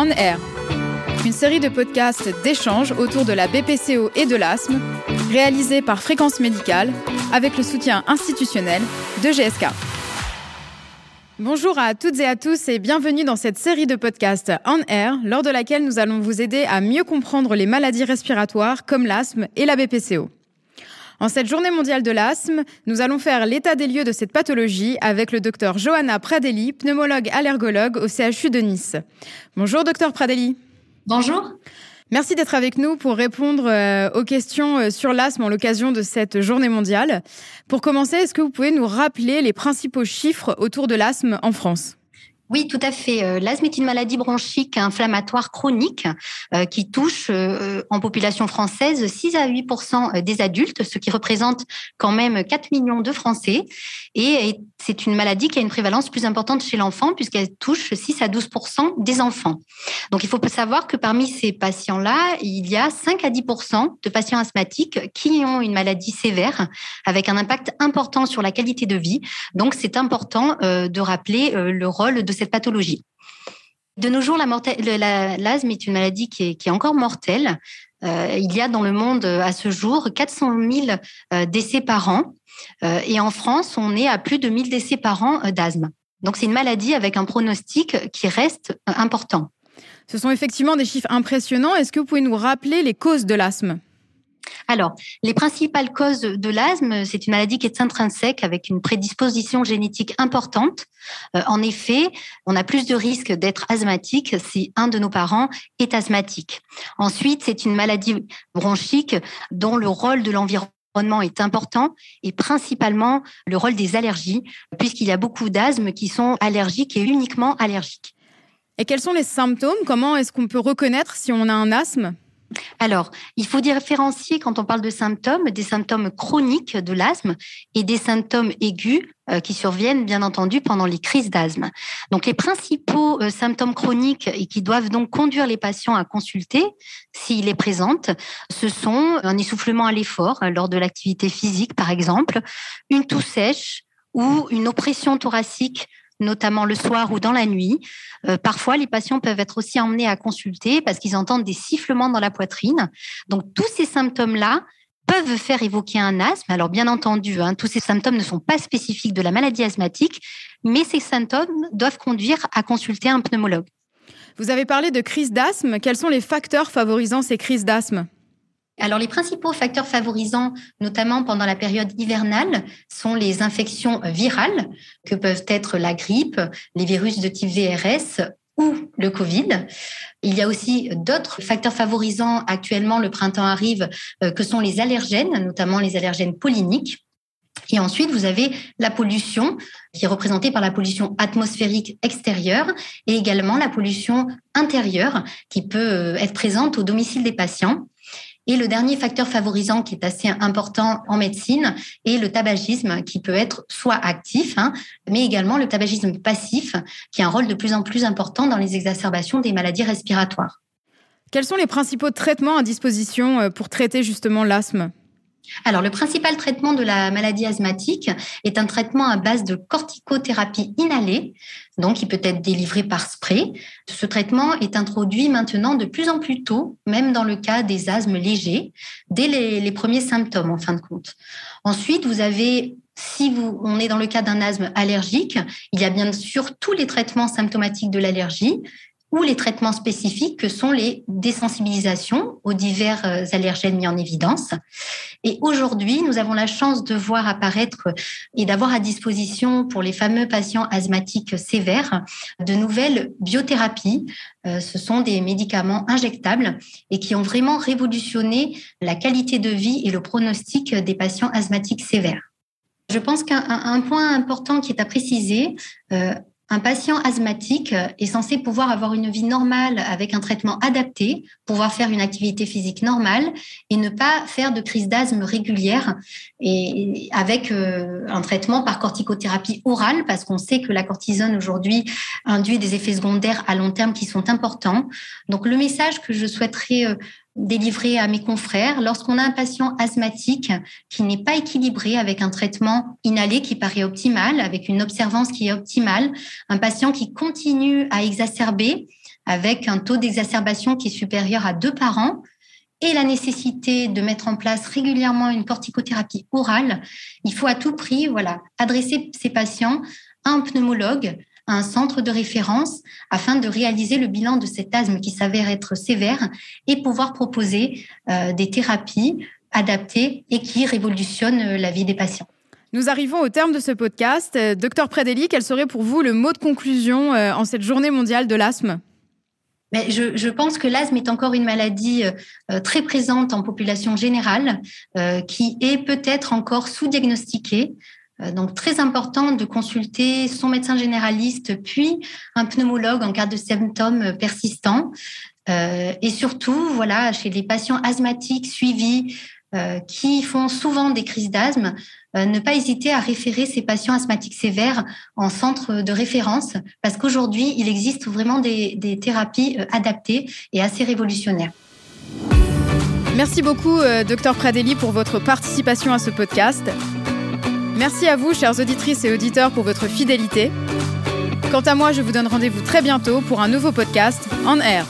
On Air, une série de podcasts d'échanges autour de la BPCO et de l'asthme, réalisée par Fréquence Médicale avec le soutien institutionnel de GSK. Bonjour à toutes et à tous et bienvenue dans cette série de podcasts On Air, lors de laquelle nous allons vous aider à mieux comprendre les maladies respiratoires comme l'asthme et la BPCO. En cette journée mondiale de l'asthme, nous allons faire l'état des lieux de cette pathologie avec le docteur Johanna Pradelli, pneumologue allergologue au CHU de Nice. Bonjour docteur Pradelli. Bonjour. Merci d'être avec nous pour répondre euh, aux questions euh, sur l'asthme en l'occasion de cette journée mondiale. Pour commencer, est-ce que vous pouvez nous rappeler les principaux chiffres autour de l'asthme en France? Oui, tout à fait. Euh, l'asthme est une maladie bronchique inflammatoire chronique euh, qui touche euh, en population française 6 à 8% des adultes, ce qui représente quand même 4 millions de Français. Et c'est une maladie qui a une prévalence plus importante chez l'enfant puisqu'elle touche 6 à 12% des enfants. Donc il faut savoir que parmi ces patients-là, il y a 5 à 10% de patients asthmatiques qui ont une maladie sévère avec un impact important sur la qualité de vie. Donc c'est important de rappeler le rôle de cette pathologie. De nos jours, l'asthme est une maladie qui est, encore mortelle. Euh, il y a dans le monde à ce jour 400 000 euh, décès par an. Euh, et en France, on est à plus de 1000 décès par an d'asthme. Donc c'est une maladie avec un pronostic qui reste important. Ce sont effectivement des chiffres impressionnants. Est-ce que vous pouvez nous rappeler les causes de l'asthme? Alors, les principales causes de l'asthme, c'est une maladie qui est intrinsèque avec une prédisposition génétique importante. Euh, en effet, on a plus de risques d'être asthmatique si un de nos parents est asthmatique. Ensuite, c'est une maladie bronchique dont le rôle de l'environnement est important et principalement le rôle des allergies, puisqu'il y a beaucoup d'asthme qui sont allergiques et uniquement allergiques. Et quels sont les symptômes? Comment est-ce qu'on peut reconnaître si on a un asthme? Alors, il faut différencier quand on parle de symptômes, des symptômes chroniques de l'asthme et des symptômes aigus euh, qui surviennent bien entendu pendant les crises d'asthme. Donc les principaux euh, symptômes chroniques et qui doivent donc conduire les patients à consulter s'il est présente, ce sont un essoufflement à l'effort euh, lors de l'activité physique par exemple, une toux sèche ou une oppression thoracique notamment le soir ou dans la nuit. Euh, parfois, les patients peuvent être aussi emmenés à consulter parce qu'ils entendent des sifflements dans la poitrine. Donc, tous ces symptômes-là peuvent faire évoquer un asthme. Alors, bien entendu, hein, tous ces symptômes ne sont pas spécifiques de la maladie asthmatique, mais ces symptômes doivent conduire à consulter un pneumologue. Vous avez parlé de crise d'asthme. Quels sont les facteurs favorisant ces crises d'asthme? Alors, les principaux facteurs favorisants, notamment pendant la période hivernale, sont les infections virales, que peuvent être la grippe, les virus de type VRS ou le Covid. Il y a aussi d'autres facteurs favorisants. Actuellement, le printemps arrive, euh, que sont les allergènes, notamment les allergènes polliniques. Et ensuite, vous avez la pollution, qui est représentée par la pollution atmosphérique extérieure et également la pollution intérieure, qui peut euh, être présente au domicile des patients. Et le dernier facteur favorisant qui est assez important en médecine est le tabagisme qui peut être soit actif, hein, mais également le tabagisme passif qui a un rôle de plus en plus important dans les exacerbations des maladies respiratoires. Quels sont les principaux traitements à disposition euh, pour traiter justement l'asthme? Alors, le principal traitement de la maladie asthmatique est un traitement à base de corticothérapie inhalée, donc qui peut être délivré par spray. Ce traitement est introduit maintenant de plus en plus tôt, même dans le cas des asthmes légers, dès les, premiers symptômes en fin de compte. Ensuite, vous avez si vous, on est dans le cas d'un asthme allergique, il y a bien sûr tous les traitements symptomatiques de l'allergie, ou les traitements spécifiques que sont les désensibilisations aux divers euh, allergènes mis en évidence. Et aujourd'hui, nous avons la chance de voir apparaître et d'avoir à disposition pour les fameux patients asthmatiques sévères de nouvelles biothérapies. Euh, ce sont des médicaments injectables et qui ont vraiment révolutionné la qualité de vie et le pronostic des patients asthmatiques sévères. Je pense qu'un point important qui est à préciser, euh, un patient asthmatique est censé pouvoir avoir une vie normale avec un traitement adapté, pouvoir faire une activité physique normale et ne pas faire de crise d'asthme régulière et avec euh, un traitement par corticothérapie orale parce qu'on sait que la cortisone aujourd'hui induit des effets secondaires à long terme qui sont importants. Donc le message que je souhaiterais délivré à mes confrères lorsqu'on a un patient asthmatique qui n'est pas équilibré avec un traitement inhalé qui paraît optimal, avec une observance qui est optimale, un patient qui continue à exacerber avec un taux d'exacerbation qui est supérieur à deux par an et la nécessité de mettre en place régulièrement une corticothérapie orale, il faut à tout prix voilà, adresser ces patients à un pneumologue, à un centre de référence, afin de réaliser le bilan de cet asthme qui s'avère être sévère et pouvoir proposer euh, des thérapies adaptées et qui révolutionnent la vie des patients. Nous arrivons au terme de ce podcast. Euh, docteur Prédéli, quel serait pour vous le mot de conclusion euh, en cette journée mondiale de l'asthme? Mais je, je, pense que l'asthme est encore une maladie euh, très présente en population générale, qui est peut-être encore sous-diagnostiquée. Donc très important de consulter son médecin généraliste, puis un pneumologue en cas de symptômes persistants. et surtout, voilà, chez les patients asthmatiques suivis euh, qui font souvent des crises d'asthme, euh, ne pas hésiter à référer ces patients asthmatiques sévères en centre de référence, parce qu'aujourd'hui, il existe vraiment des, des thérapies euh, adaptées et assez révolutionnaires. Merci beaucoup, docteur Pradelli, pour votre participation à ce podcast. Merci à vous, chères auditrices et auditeurs, pour votre fidélité. Quant à moi, je vous donne rendez-vous très bientôt pour un nouveau podcast en air.